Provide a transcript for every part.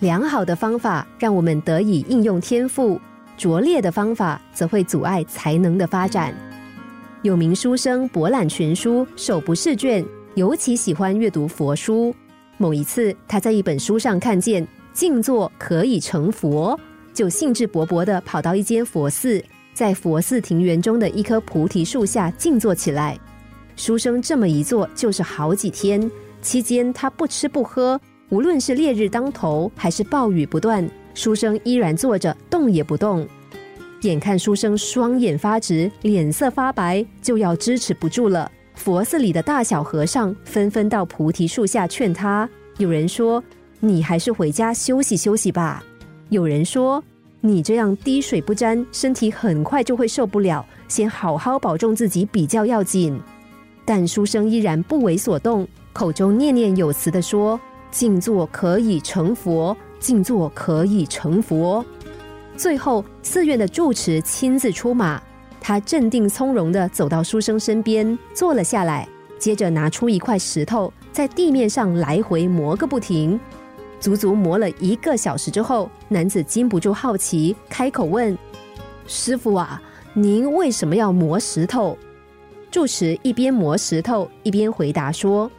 良好的方法让我们得以应用天赋，拙劣的方法则会阻碍才能的发展。有名书生博览群书，手不释卷，尤其喜欢阅读佛书。某一次，他在一本书上看见“静坐可以成佛”，就兴致勃勃地跑到一间佛寺，在佛寺庭园中的一棵菩提树下静坐起来。书生这么一坐就是好几天，期间他不吃不喝，无论是烈日当头还是暴雨不断，书生依然坐着动也不动。眼看书生双眼发直，脸色发白，就要支持不住了。佛寺里的大小和尚纷纷到菩提树下劝他。有人说：“你还是回家休息休息吧。”有人说：“你这样滴水不沾，身体很快就会受不了，先好好保重自己比较要紧。”但书生依然不为所动，口中念念有词的说：“静坐可以成佛，静坐可以成佛。”最后，寺院的住持亲自出马，他镇定从容的走到书生身边，坐了下来，接着拿出一块石头，在地面上来回磨个不停。足足磨了一个小时之后，男子禁不住好奇，开口问：“师傅啊，您为什么要磨石头？”住持一边磨石头，一边回答说：“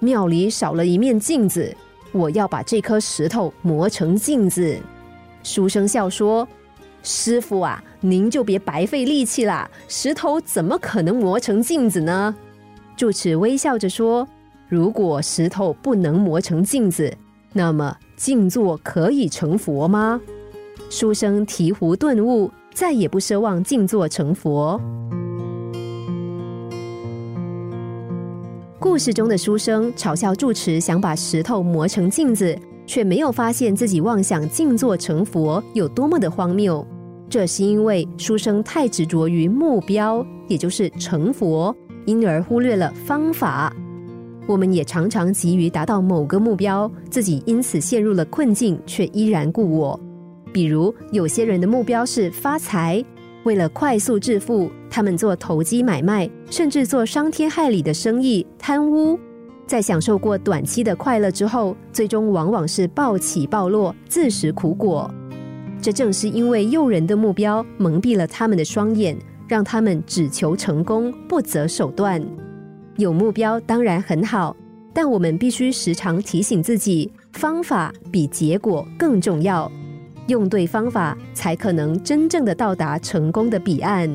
庙里少了一面镜子，我要把这颗石头磨成镜子。”书生笑说：“师傅啊，您就别白费力气啦，石头怎么可能磨成镜子呢？”住持微笑着说：“如果石头不能磨成镜子，那么静坐可以成佛吗？”书生醍醐顿悟，再也不奢望静坐成佛。故事中的书生嘲笑住持想把石头磨成镜子。却没有发现自己妄想静坐成佛有多么的荒谬，这是因为书生太执着于目标，也就是成佛，因而忽略了方法。我们也常常急于达到某个目标，自己因此陷入了困境，却依然故我。比如，有些人的目标是发财，为了快速致富，他们做投机买卖，甚至做伤天害理的生意，贪污。在享受过短期的快乐之后，最终往往是暴起暴落，自食苦果。这正是因为诱人的目标蒙蔽了他们的双眼，让他们只求成功，不择手段。有目标当然很好，但我们必须时常提醒自己，方法比结果更重要。用对方法，才可能真正的到达成功的彼岸。